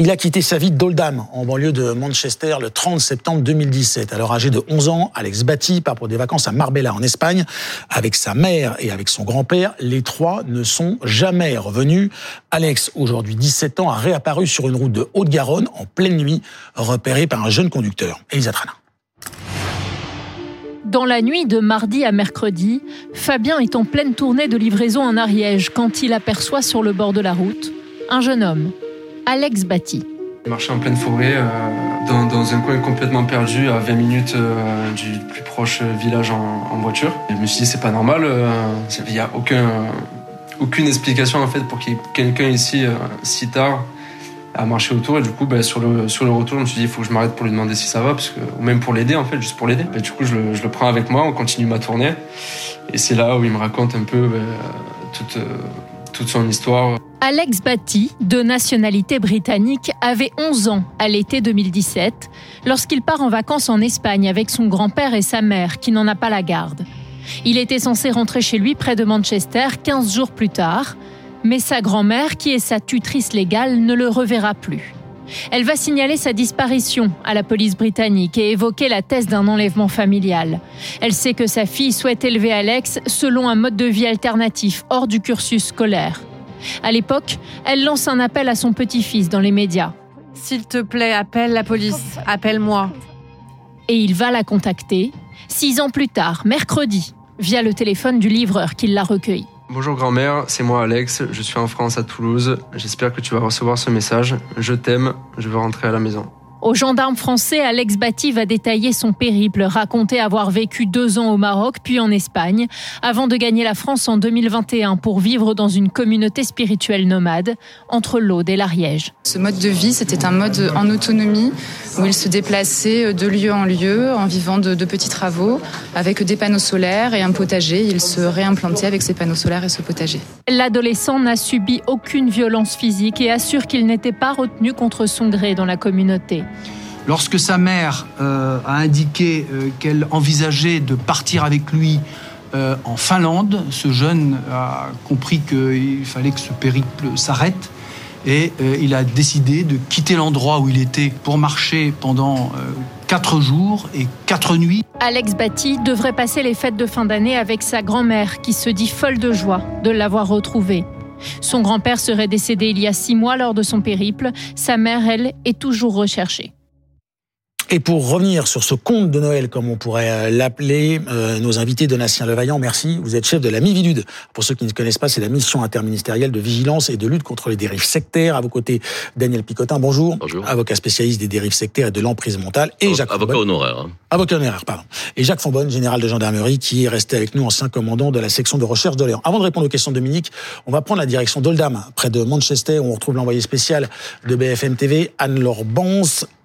Il a quitté sa vie d'Oldham, en banlieue de Manchester, le 30 septembre 2017. Alors âgé de 11 ans, Alex Batty part pour des vacances à Marbella, en Espagne, avec sa mère et avec son grand-père. Les trois ne sont jamais revenus. Alex, aujourd'hui 17 ans, a réapparu sur une route de Haute-Garonne en pleine nuit, repéré par un jeune conducteur, Elisa Trana. Dans la nuit de mardi à mercredi, Fabien est en pleine tournée de livraison en Ariège quand il aperçoit sur le bord de la route un jeune homme Alex Batty. Je marchais en pleine forêt, euh, dans, un coin complètement perdu, à 20 minutes euh, du plus proche village en, voiture. je me suis dit, c'est pas normal, euh, il n'y a aucun, aucune explication en fait pour qu'il y ait quelqu'un ici si tard à marcher autour. Et du coup, bah, sur, le, sur le retour, je me suis dit, il faut que je m'arrête pour lui demander si ça va, parce que, ou même pour l'aider en fait, juste pour l'aider. du coup, je le, prends avec moi, on continue ma tournée. Et c'est là où il me raconte un peu bah, toute, toute son histoire. Alex Batty, de nationalité britannique, avait 11 ans à l'été 2017 lorsqu'il part en vacances en Espagne avec son grand-père et sa mère qui n'en a pas la garde. Il était censé rentrer chez lui près de Manchester 15 jours plus tard, mais sa grand-mère, qui est sa tutrice légale, ne le reverra plus. Elle va signaler sa disparition à la police britannique et évoquer la thèse d'un enlèvement familial. Elle sait que sa fille souhaite élever Alex selon un mode de vie alternatif hors du cursus scolaire. À l'époque, elle lance un appel à son petit-fils dans les médias. S'il te plaît, appelle la police, appelle-moi. Et il va la contacter, six ans plus tard, mercredi, via le téléphone du livreur qui l'a recueilli. Bonjour grand-mère, c'est moi Alex, je suis en France à Toulouse. J'espère que tu vas recevoir ce message. Je t'aime, je veux rentrer à la maison. Au gendarme français, Alex Batty va détailler son périple, raconter avoir vécu deux ans au Maroc puis en Espagne, avant de gagner la France en 2021 pour vivre dans une communauté spirituelle nomade entre l'Aude et l'Ariège. Ce mode de vie, c'était un mode en autonomie où il se déplaçait de lieu en lieu en vivant de, de petits travaux avec des panneaux solaires et un potager. Il se réimplantait avec ses panneaux solaires et ce potager. L'adolescent n'a subi aucune violence physique et assure qu'il n'était pas retenu contre son gré dans la communauté. Lorsque sa mère euh, a indiqué euh, qu'elle envisageait de partir avec lui euh, en Finlande, ce jeune a compris qu'il fallait que ce périple s'arrête et il a décidé de quitter l'endroit où il était pour marcher pendant quatre jours et quatre nuits. Alex Batty devrait passer les fêtes de fin d'année avec sa grand-mère qui se dit folle de joie de l'avoir retrouvé. Son grand-père serait décédé il y a six mois lors de son périple. Sa mère, elle, est toujours recherchée. Et pour revenir sur ce conte de Noël, comme on pourrait euh, l'appeler, euh, nos invités Donatien Levaillant, merci. Vous êtes chef de la MIVILUD. Pour ceux qui ne connaissent pas, c'est la mission interministérielle de vigilance et de lutte contre les dérives sectaires. À vos côtés, Daniel Picotin, bonjour. Bonjour. Avocat spécialiste des dérives sectaires et de l'emprise mentale. Et Jacques Avocat honoraire. Hein. Avocat honoraire, pardon. Et Jacques Fonbonne, général de gendarmerie, qui est resté avec nous, ancien commandant de la section de recherche de Léon. Avant de répondre aux questions de Dominique, on va prendre la direction d'Oldham, près de Manchester, où on retrouve l'envoyé spécial de BFM TV, Anne-Laure.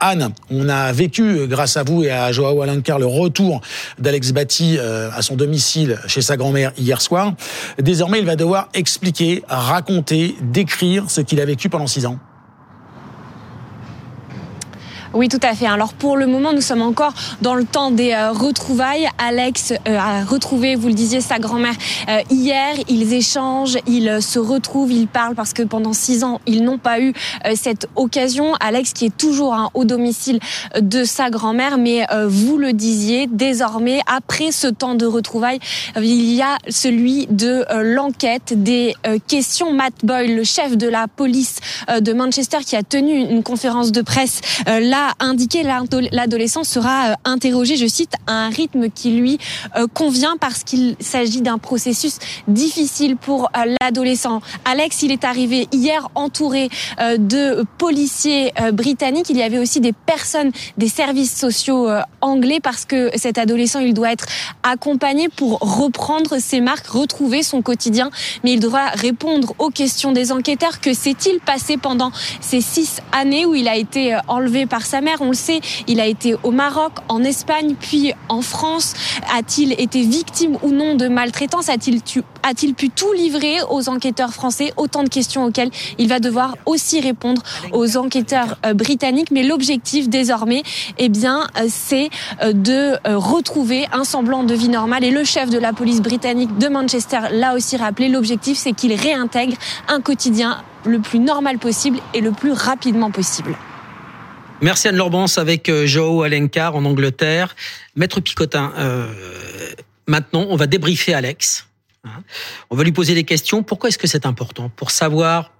Anne, on a vécu, grâce à vous, et à Joao Alencar le retour d'Alex Batty euh, à son domicile chez sa grand-mère hier soir. Désormais, il va devoir expliquer, raconter, décrire ce qu'il a vécu pendant six ans. Oui, tout à fait. Alors pour le moment, nous sommes encore dans le temps des euh, retrouvailles. Alex euh, a retrouvé, vous le disiez, sa grand-mère euh, hier. Ils échangent, ils se retrouvent, ils parlent parce que pendant six ans, ils n'ont pas eu cette occasion. Alex qui est toujours hein, au domicile de sa grand-mère, mais vous le disiez, désormais, après ce temps de retrouvailles, il y a celui de l'enquête, des questions. Matt Boyle, le chef de la police de Manchester, qui a tenu une conférence de presse là indiqué l'adolescent sera euh, interrogé, je cite, à un rythme qui lui euh, convient parce qu'il s'agit d'un processus difficile pour euh, l'adolescent. Alex, il est arrivé hier entouré de policiers britanniques. Il y avait aussi des personnes des services sociaux anglais parce que cet adolescent, il doit être accompagné pour reprendre ses marques, retrouver son quotidien. Mais il devra répondre aux questions des enquêteurs. Que s'est-il passé pendant ces six années où il a été enlevé par sa mère. On le sait, il a été au Maroc, en Espagne, puis en France. A-t-il été victime ou non de maltraitance? A-t-il pu tout livrer aux enquêteurs français? Autant de questions auxquelles il va devoir aussi répondre aux enquêteurs euh, britanniques. Mais l'objectif désormais, eh bien, euh, c'est euh, de retrouver un semblant de vie normale. Et le chef de la police britannique de Manchester l'a aussi rappelé. L'objectif, c'est qu'il réintègre un quotidien le plus normal possible et le plus rapidement possible. Merci Anne Lorbance avec Joao Alencar en Angleterre. Maître Picotin, maintenant on va débriefer Alex. Hein. On va lui poser des questions. Pourquoi est-ce que c'est important Pour savoir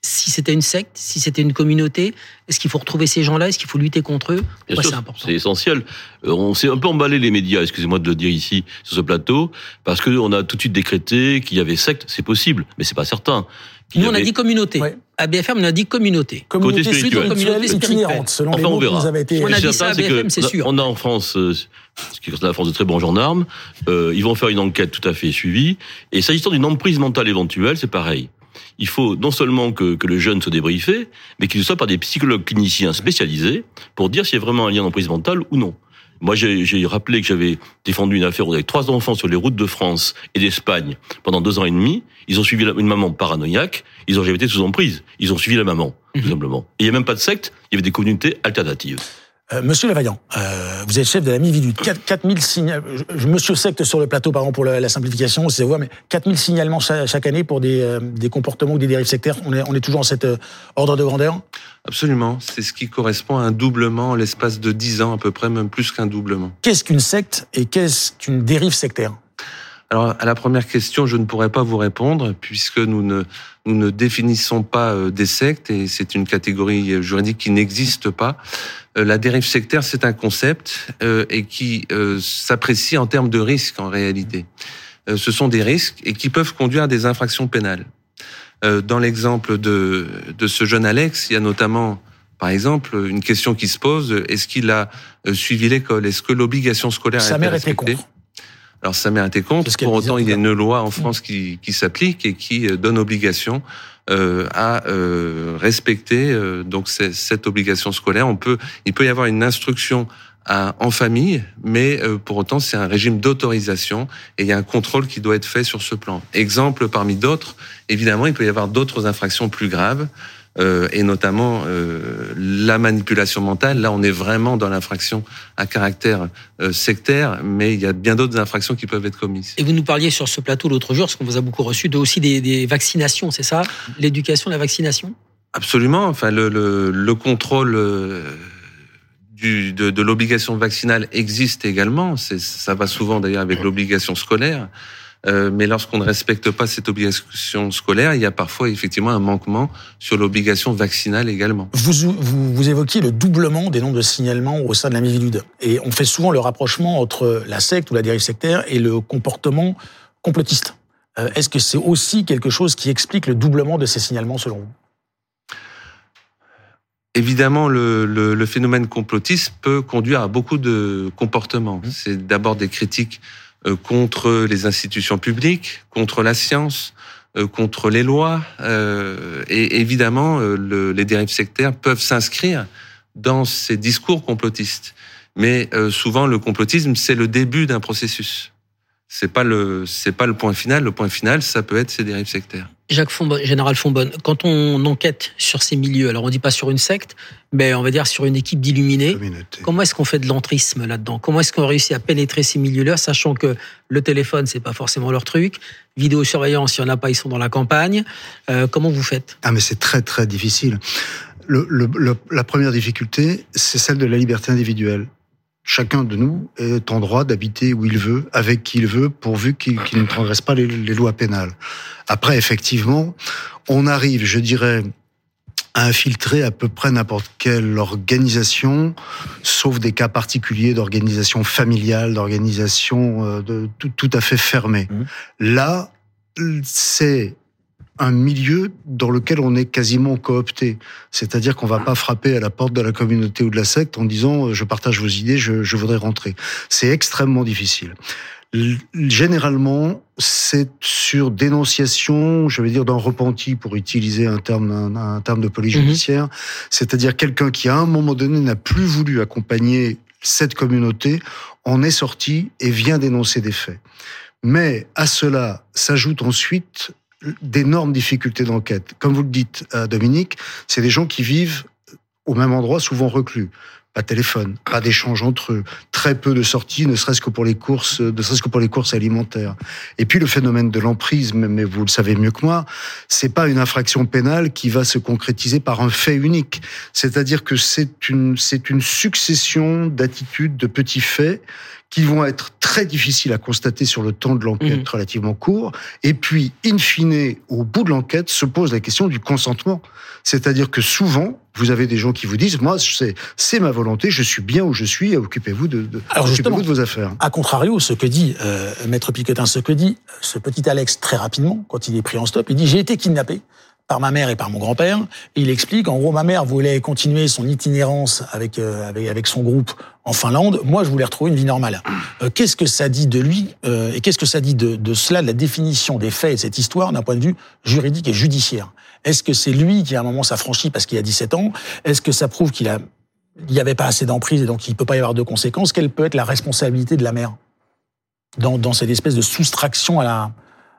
si c'était une secte, si c'était une communauté, est-ce qu'il faut retrouver ces gens-là? Est-ce qu'il faut lutter contre eux? C'est important? C'est essentiel. Euh, on s'est un peu emballé les médias, excusez-moi de le dire ici sur ce plateau, parce qu'on a tout de suite décrété qu'il y avait secte. C'est possible, mais c'est pas certain. Nous, on a dit communauté. À BFM, on a dit communauté. Communauté Côté spirituelle. Communauté itinérante, selon les mots on verra. vous avez été... On a dit ça à BFM, c'est sûr. On a en France, euh, ce qui est la France de très bons gendarmes, euh, ils vont faire une enquête tout à fait suivie. Et s'agissant d'une emprise mentale éventuelle, c'est pareil il faut non seulement que, le jeune soit débriefé, mais qu'il soit par des psychologues cliniciens spécialisés pour dire s'il y a vraiment un lien d'emprise mentale ou non. Moi, j'ai rappelé que j'avais défendu une affaire avec trois enfants sur les routes de France et d'Espagne pendant deux ans et demi. Ils ont suivi une maman paranoïaque. Ils ont jamais été sous emprise. Ils ont suivi la maman, tout mhm. simplement. Et il n'y a même pas de secte. Il y avait des communautés alternatives. Euh, Monsieur Levaillant, euh, vous êtes chef de la MIVIDU. 4000 signalements, Monsieur secte sur le plateau, pardon pour la, simplification, c'est voix, mais 4000 signalements chaque, année pour des, euh, des, comportements ou des dérives sectaires. On est, on est toujours en cet ordre de grandeur? Absolument. C'est ce qui correspond à un doublement en l'espace de 10 ans, à peu près, même plus qu'un doublement. Qu'est-ce qu'une secte et qu'est-ce qu'une dérive sectaire? Alors, à la première question, je ne pourrais pas vous répondre puisque nous ne, nous ne définissons pas des sectes et c'est une catégorie juridique qui n'existe pas. Euh, la dérive sectaire, c'est un concept euh, et qui euh, s'apprécie en termes de risques en réalité. ce sont des risques et qui peuvent conduire à des infractions pénales. dans l'exemple de, de ce jeune Alex, il y a notamment, par exemple, une question qui se pose est-ce qu'il a suivi l'école? Est-ce que l'obligation scolaire sa mère était contre alors sa mère était contre. Pour autant, il y a une loi en France qui, qui s'applique et qui donne obligation euh, à euh, respecter euh, donc cette obligation scolaire. On peut, il peut y avoir une instruction à, en famille, mais pour autant c'est un régime d'autorisation et il y a un contrôle qui doit être fait sur ce plan. Exemple parmi d'autres, évidemment, il peut y avoir d'autres infractions plus graves. Euh, et notamment euh, la manipulation mentale. Là, on est vraiment dans l'infraction à caractère euh, sectaire, mais il y a bien d'autres infractions qui peuvent être commises. Et vous nous parliez sur ce plateau l'autre jour, parce qu'on vous a beaucoup reçu, de aussi des, des vaccinations, c'est ça? L'éducation, la vaccination? Absolument. Enfin, le, le, le contrôle du, de, de l'obligation vaccinale existe également. Ça va souvent d'ailleurs avec l'obligation scolaire. Euh, mais lorsqu'on ne respecte pas cette obligation scolaire, il y a parfois effectivement un manquement sur l'obligation vaccinale également. Vous, vous, vous, évoquiez le doublement des nombres de signalements au sein de la Mivilude. Et on fait souvent le rapprochement entre la secte ou la dérive sectaire et le comportement complotiste. Euh, est-ce que c'est aussi quelque chose qui explique le doublement de ces signalements selon vous? Évidemment, le, le, le, phénomène complotiste peut conduire à beaucoup de comportements. Mmh. C'est d'abord des critiques contre les institutions publiques, contre la science, euh, contre les lois. Euh, et évidemment, les dérives sectaires peuvent s'inscrire dans ces discours complotistes. Mais souvent, le complotisme, c'est le début d'un processus. C'est pas le, c'est pas le point final. Le point final, ça peut être ces dérives sectaires. Jacques Fonbonne, général Fonbonne, quand on enquête sur ces milieux, alors on dit pas sur une secte, mais on va dire sur une équipe d'illuminés, comment est-ce qu'on fait de l'entrisme là-dedans? Comment est-ce qu'on réussit à pénétrer ces milieux-là, sachant que le téléphone, c'est pas forcément leur truc, vidéosurveillance, il y en a pas, ils sont dans la campagne. Euh, comment vous faites? Ah mais c'est très très difficile. Le, le, la première difficulté, c'est celle de la liberté individuelle chacun de nous est en droit d'habiter où il veut, avec qui il veut, pourvu qu'il ne transgresse pas les, lois pénales. Après, effectivement, on arrive, je dirais, à infiltrer à peu près n'importe quelle organisation, sauf des cas particuliers d'organisation familiale, d'organisation euh, tout, tout, à fait fermée. Mmh. Là, c'est un milieu dans lequel on est quasiment coopté. C'est-à-dire qu'on va pas frapper à la porte de la communauté ou de la secte en disant euh, je partage vos idées, je, je voudrais rentrer. C'est extrêmement difficile. Généralement, c'est sur dénonciation, je vais dire d'un repenti pour utiliser un terme, un, terme de police mhm. judiciaire, c'est-à-dire quelqu'un qui à un moment donné n'a plus voulu accompagner cette communauté, en est sorti et vient dénoncer des faits. Mais à cela s'ajoutent ensuite d'énormes difficultés d'enquête. Comme vous le dites, euh, Dominique, c'est des gens qui vivent au même endroit, souvent reclus pas de téléphone, pas d'échange entre eux, très peu de sorties, ne serait-ce que pour les courses, ne serait-ce que pour les courses alimentaires. Et puis le phénomène de l'emprise, mais vous le savez mieux que moi, c'est pas une infraction pénale qui va se concrétiser par un fait unique. C'est-à-dire que c'est une, c'est une succession d'attitudes, de petits faits qui vont être très difficiles à constater sur le temps de l'enquête mmh. relativement court. Et puis, in fine, au bout de l'enquête, se pose la question du consentement. C'est-à-dire que souvent, vous avez des gens qui vous disent, moi, c'est ma volonté, je suis bien où je suis, occupez-vous de, de, de vos affaires. À contrario, ce que dit euh, Maître Piquetin, ce que dit ce petit Alex très rapidement, quand il est pris en stop, il dit, j'ai été kidnappé par ma mère et par mon grand-père. Et il explique, en gros, ma mère voulait continuer son itinérance avec, euh, avec, son groupe en Finlande. Moi, je voulais retrouver une vie normale. Euh, qu'est-ce que ça dit de lui euh, et qu'est-ce que ça dit de, de cela, de la définition des faits de cette histoire d'un point de vue juridique et judiciaire? Est-ce que c'est lui qui, à un moment, s'affranchit parce qu'il a 17 ans? Est-ce que ça prouve qu'il n'y avait pas assez d'emprise et donc il ne peut pas y avoir de conséquences? Quelle peut être la responsabilité de la mère dans, dans cette espèce de soustraction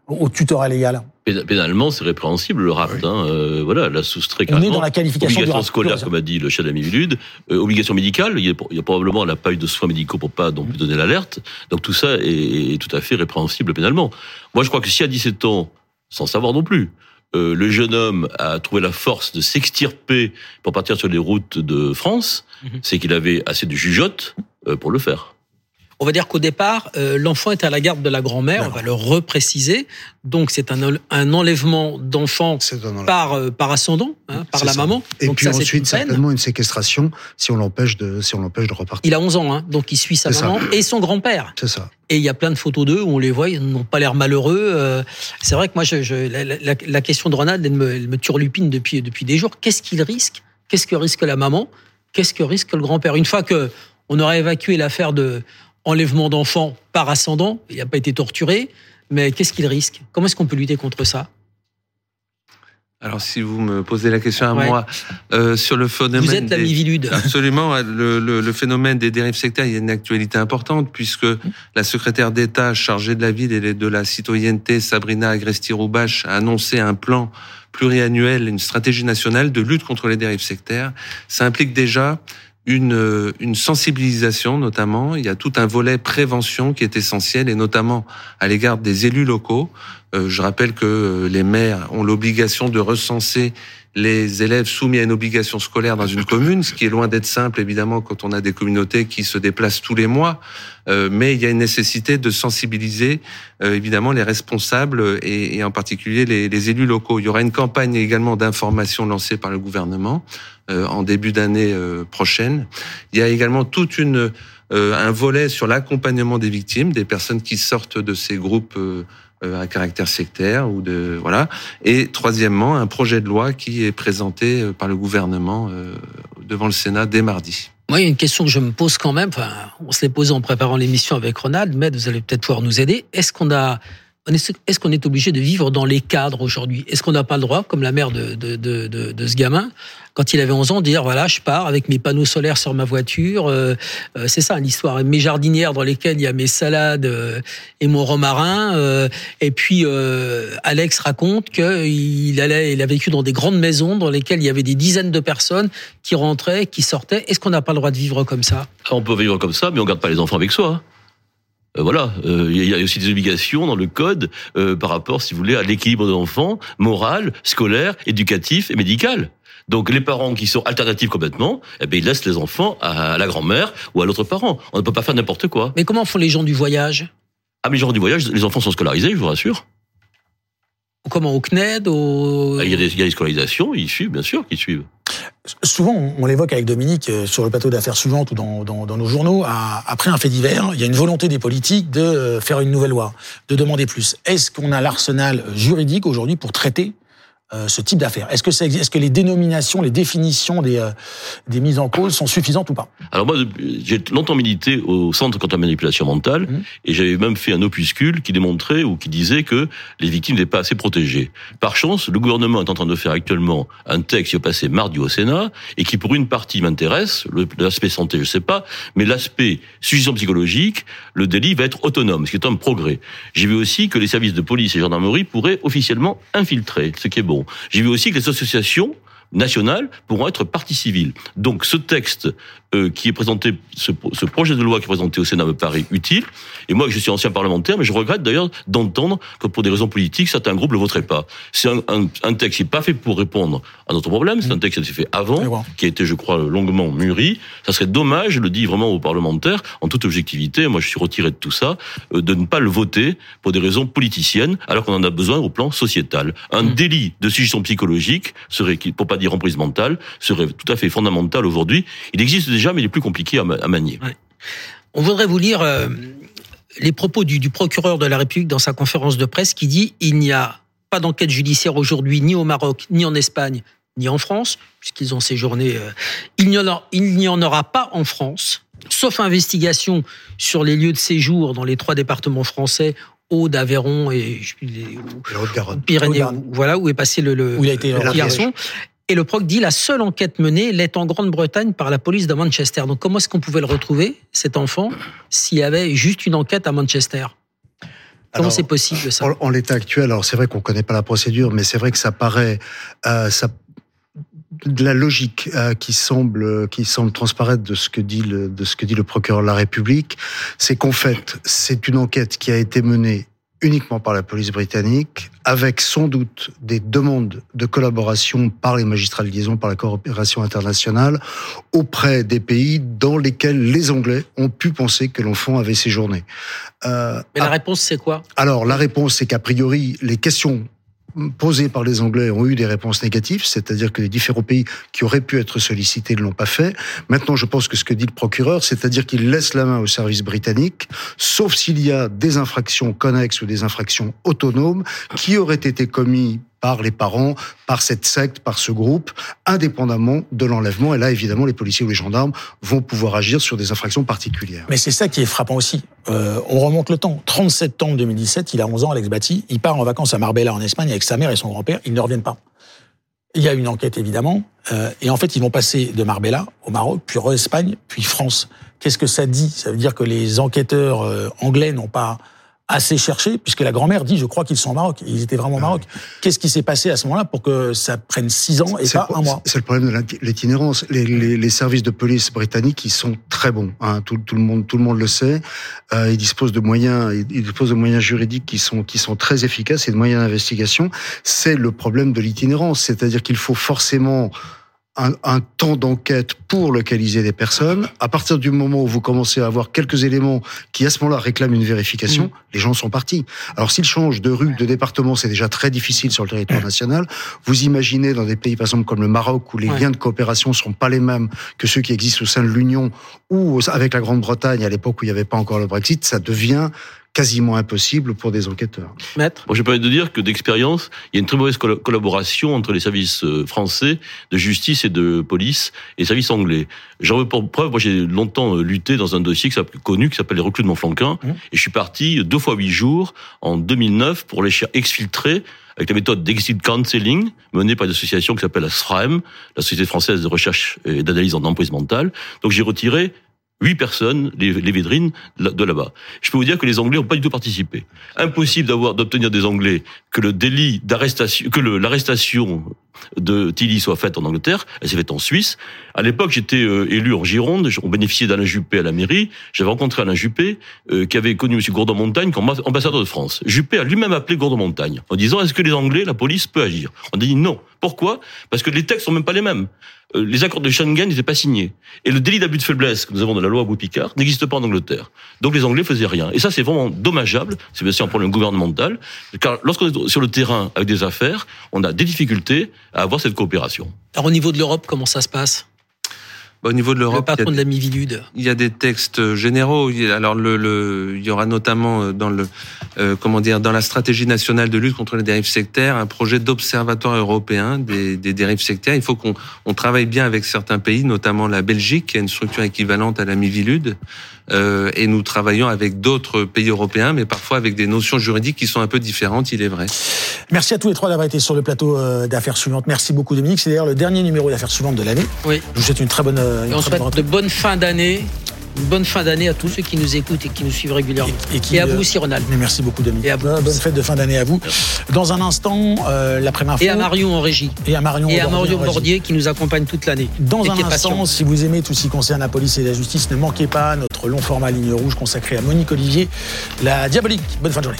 au tutorat légal? Pénalement, c'est répréhensible le rapt. Hein, euh, voilà, la soustrait On est dans la qualification obligation scolaire, comme a dit le chef d'Ami euh, obligation médicale. Il y, a, il y a probablement pas eu de soins médicaux pour pas donc donner l'alerte. Donc tout ça est, tout à fait répréhensible pénalement. Moi, je crois que si à 17 ans, sans savoir non plus, euh, le jeune homme a trouvé la force de s'extirper pour partir sur les routes de France, mhm. c'est qu'il avait assez de jugeote euh, pour le faire. On va dire qu'au départ, euh, l'enfant est à la garde de la grand-mère, on va le repréciser. Donc c'est un, un enlèvement d'enfant par, euh, par ascendant, hein, par la maman. Et donc puis ensuite, certainement une séquestration si on l'empêche de, si on l'empêche de repartir. Il a 11 ans, hein, donc il suit sa maman et son grand-père. C'est ça. Et il y a plein de photos d'eux où on les voit, ils n'ont pas l'air malheureux. Euh. c'est vrai que moi, je, la, question de Ronald, elle me, elle me turlupine depuis, depuis des jours. Qu'est-ce qu'il risque? Qu'est-ce que risque la maman? Qu'est-ce que risque le grand-père? Une fois que on aura évacué l'affaire de enlèvement d'enfants par ascendant, il n'a pas été torturé, mais qu'est-ce qu'il risque? Comment est-ce qu'on peut lutter contre ça? Alors, si vous me posez la question à moi euh, sur le phénomène, vous êtes la des... Absolument, le, le, le, phénomène des dérives sectaires, il y a une actualité importante puisque la secrétaire d'État chargée de la ville et de la citoyenneté, Sabrina Agresti-Roubache, a annoncé un plan pluriannuel, une stratégie nationale de lutte contre les dérives sectaires. Ça implique déjà une, une sensibilisation notamment. Il y a tout un volet prévention qui est essentiel et notamment à l'égard des élus locaux. Euh, je rappelle que euh, les maires ont l'obligation de recenser les élèves soumis à une obligation scolaire dans une commune, ce qui est loin d'être simple évidemment quand on a des communautés qui se déplacent tous les mois. Euh, mais il y a une nécessité de sensibiliser évidemment les responsables et, et en particulier les, les, élus locaux. Il y aura une campagne également d'information lancée par le gouvernement en début d'année prochaine. Il y a également toute une un volet sur l'accompagnement des victimes, des personnes qui sortent de ces groupes euh, à caractère sectaire ou de voilà. Et troisièmement, un projet de loi qui est présenté euh, par le gouvernement euh, devant le Sénat dès mardi. Moi, il y a une question que je me pose quand même. On se l'est posée en préparant l'émission avec Ronald, mais vous allez peut-être pouvoir nous aider. Est-ce qu'on a est-ce qu'on est obligé de vivre dans les cadres aujourd'hui? Est-ce qu'on n'a pas le droit, comme la mère de, ce gamin, quand il avait 11 ans, de dire voilà, je pars avec mes panneaux solaires sur ma voiture. Euh, euh, c'est ça l'histoire. Mes jardinières dans lesquelles il y a mes salades euh, et mon romarin. et puis Alex raconte qu'il a vécu dans des grandes maisons dans lesquelles il y avait des dizaines de personnes qui rentraient, qui sortaient. Est-ce qu'on n'a pas le droit de vivre comme ça? On peut vivre comme ça, mais on garde pas les enfants avec soi. Euh, voilà, euh, il y a aussi des obligations dans le code euh, par rapport, si vous voulez, à l'équilibre de l'enfant, moral, scolaire, éducatif et médical. Donc les parents qui sont alternatifs complètement, eh bien, ils laissent les enfants à la grand-mère ou à l'autre parent. On ne peut pas faire n'importe quoi. Mais comment font les gens du voyage? Ah mais les gens du voyage, les enfants sont scolarisés, je vous rassure. Comment au CNED au... Ah, il, y a des, il y a des scolarisations, ils suivent, bien sûr, qu'ils suivent. Souvent, on l'évoque avec Dominique euh, sur le plateau d'affaires suivantes ou dans, nos journaux. Après un fait divers, il y a une volonté des politiques de euh, faire une nouvelle loi, de demander plus. Est-ce qu'on a l'arsenal juridique aujourd'hui pour traiter euh, ce type d'affaires Est-ce que, est-ce que les dénominations, les définitions des, euh, des mises en cause sont suffisantes ou pas? Alors moi, j'ai longtemps milité au Centre contre la manipulation mentale, Mhm. et j'avais même fait un opuscule qui démontrait ou qui disait que les victimes n'étaient pas assez protégées. Par chance, le gouvernement est en train de faire actuellement un texte qui est passé mardi au Sénat, et qui pour une partie m'intéresse, l'aspect santé je sais pas, mais l'aspect suggestion psychologique, le délit va être autonome, ce qui est un progrès. J'ai vu aussi que les services de police et gendarmerie pourraient officiellement infiltrer, ce qui est bon. J'ai vu aussi que les associations nationales pourront être partie civile. Donc ce texte euh, qui est présenté, ce, ce projet de loi qui est présenté au Sénat me paraît utile. Et moi, je suis ancien parlementaire, mais je regrette d'ailleurs d'entendre que pour des raisons politiques, certains groupes ne le voteraient pas. C'est un, un, un texte qui n'est pas fait pour répondre à notre problème. C'est un texte qui a été fait avant, qui a été, je crois, longuement mûri. Ça serait dommage, je le dis vraiment aux parlementaires, en toute objectivité, moi je suis retiré de tout ça, euh, de ne pas le voter pour des raisons politiciennes, alors qu'on en a besoin au plan sociétal. Un délit de suggestion psychologique serait, pour pas dire emprise mentale, serait tout à fait fondamental aujourd'hui. Il existe déjà, mais il est plus compliqué à, ma- à manier. On voudrait vous lire euh, les propos du, du procureur de la République dans sa conférence de presse qui dit il n'y a pas d'enquête judiciaire aujourd'hui ni au Maroc, ni en Espagne, ni en France, puisqu'ils ont séjourné. euh, il n'y en en aura pas en France, sauf investigation sur les lieux de séjour dans les trois départements français. Aude, Aveyron et les- Haute-Garonne. Pyrénées, où- voilà où est passé le, le, Où il a été le garçon. Et le proc dit la seule enquête menée l'est en Grande-Bretagne par la police de Manchester. Donc comment est-ce qu'on pouvait le retrouver, cet enfant, s'il y avait juste une enquête à Manchester? Comment c'est possible ça? En, en l'état actuel, alors c'est vrai qu'on connaît pas la procédure, mais c'est vrai que ça paraît, euh, ça, de la logique euh, qui semble qui semble transparaître de ce que dit le de ce que dit le procureur de la République, c'est qu'en fait c'est une enquête qui a été menée uniquement par la police britannique, avec sans doute des demandes de collaboration par les magistrats de liaison, par la coopération internationale, auprès des pays dans lesquels les Anglais ont pu penser que l'enfant avait séjourné. Euh, Mais la réponse, c'est quoi? Alors, la réponse, c'est qu'a priori, les questions posées par les Anglais ont eu des réponses négatives, c'est-à-dire que les différents pays qui auraient pu être sollicités ne l'ont pas fait. Maintenant, je pense que ce que dit le procureur, c'est-à-dire qu'il laisse la main au service britannique, sauf s'il y a des infractions connexes ou des infractions autonomes qui auraient été commises par les parents, par cette secte, par ce groupe, indépendamment de l'enlèvement. Et là, évidemment, les policiers ou les gendarmes vont pouvoir agir sur des infractions particulières. Mais c'est ça qui est frappant aussi. Euh, on remonte le temps. 30 septembre 2017, il a 11 ans, Alex Batty. Il part en vacances à Marbella, en Espagne, avec sa mère et son grand-père. Ils ne reviennent pas. Il y a une enquête, évidemment. Euh, et en fait, ils vont passer de Marbella au Maroc, puis Espagne, puis France. Qu'est-ce que ça dit? Ça veut dire que les enquêteurs euh, anglais n'ont pas assez cherché, puisque la grand-mère dit, je crois qu'ils sont au Maroc. Ils étaient vraiment au Maroc. Qu'est-ce qui s'est passé à ce moment-là pour que ça prenne six ans et pas un mois C'est le problème de l'itinérance. Les, les, les services de police britanniques, ils sont très bons. Hein. Tout, tout le monde, tout le monde le sait. Euh, ils disposent de moyens, ils disposent de moyens juridiques qui sont qui sont très efficaces et de moyens d'investigation. C'est le problème de l'itinérance, c'est-à-dire qu'il faut forcément un, un temps d'enquête pour localiser des personnes. À partir du moment où vous commencez à avoir quelques éléments qui, à ce moment-là, réclament une vérification, les gens sont partis. Alors, s'ils changent de rue, de département, c'est déjà très difficile sur le territoire national. Vous imaginez dans des pays, par exemple, comme le Maroc, où les Ouais. liens de coopération ne sont pas les mêmes que ceux qui existent au sein de l'Union ou avec la Grande-Bretagne à l'époque où il n'y avait pas encore le Brexit, ça devient quasiment impossible pour des enquêteurs. Maître Moi, je permets de dire que d'expérience, il y a une très mauvaise colla- collaboration entre les services euh, français de justice et de police et les services anglais. J'en veux pour preuve, moi j'ai longtemps euh, lutté dans un dossier qui s'appelle- connu qui s'appelle les recrues de Montflanquin Mmh. et je suis parti deux fois huit jours en 2009 pour les exfiltrer avec la méthode d'exit counseling menée par une association qui s'appelle la SRAEM, la Société française de recherche et d'analyse en emprise mentale. Donc j'ai retiré huit personnes, les, les védrines, de là-bas. Je peux vous dire que les Anglais n'ont pas du tout participé. Impossible d'avoir d'obtenir des Anglais que le délit d'arrestation, que l'arrestation de Tilly soit faite en Angleterre. Elle s'est faite en Suisse. À l'époque, j'étais euh, élu en Gironde. On bénéficiait d'Alain Juppé à la mairie. J'avais rencontré Alain Juppé, euh, qui avait connu M. Gourdon-Montagne comme ambassadeur de France. Juppé a lui-même appelé Gourdon-Montagne en disant est-ce que les Anglais, la police peut agir? On a dit non. Pourquoi? Parce que les textes sont même pas les mêmes. Euh, les accords de Schengen n'étaient pas signés. Et le délit d'abus de faiblesse que nous avons dans la loi Boupicard n'existe pas en Angleterre. Donc les Anglais faisaient rien. Et ça, c'est vraiment dommageable. C'est bien sûr un problème gouvernemental. Car lorsqu'on est sur le terrain avec des affaires, on a des difficultés à avoir cette coopération. Alors au niveau de l'Europe, comment ça se passe? Bah, au niveau de l'Europe, le patron de la Mivilude. Il y a des textes généraux. Alors le, le il y aura notamment dans le euh, comment dire dans la stratégie nationale de lutte contre les dérives sectaires un projet d'observatoire européen des, des, dérives sectaires. Il faut qu'on on travaille bien avec certains pays, notamment la Belgique, qui a une structure équivalente à la Mivilude, euh, et nous travaillons avec d'autres pays européens, mais parfois avec des notions juridiques qui sont un peu différentes, il est vrai. Merci à tous les trois d'avoir été sur le plateau euh, d'affaires suivantes. Merci beaucoup Dominique. C'est d'ailleurs le dernier numéro d'affaires suivantes de l'année. Oui. Je vous souhaite une très bonne on souhaite de bonnes fins d'année. Une bonne fin d'année à tous ceux qui nous écoutent et qui nous suivent régulièrement. Et, qui, à vous aussi, Ronald. Mais merci beaucoup, Dominique. Et à vous. Bonne fête de fin d'année à vous. Dans un instant, euh, l'après-midi. Et à Marion en régie. Et à Marion, et à Marion Bordier qui nous accompagne toute l'année. Dans un instant, si vous aimez tout ce qui concerne la police et la justice, ne manquez pas notre long format ligne rouge consacré à Monique Olivier, la diabolique. Bonne fin de journée.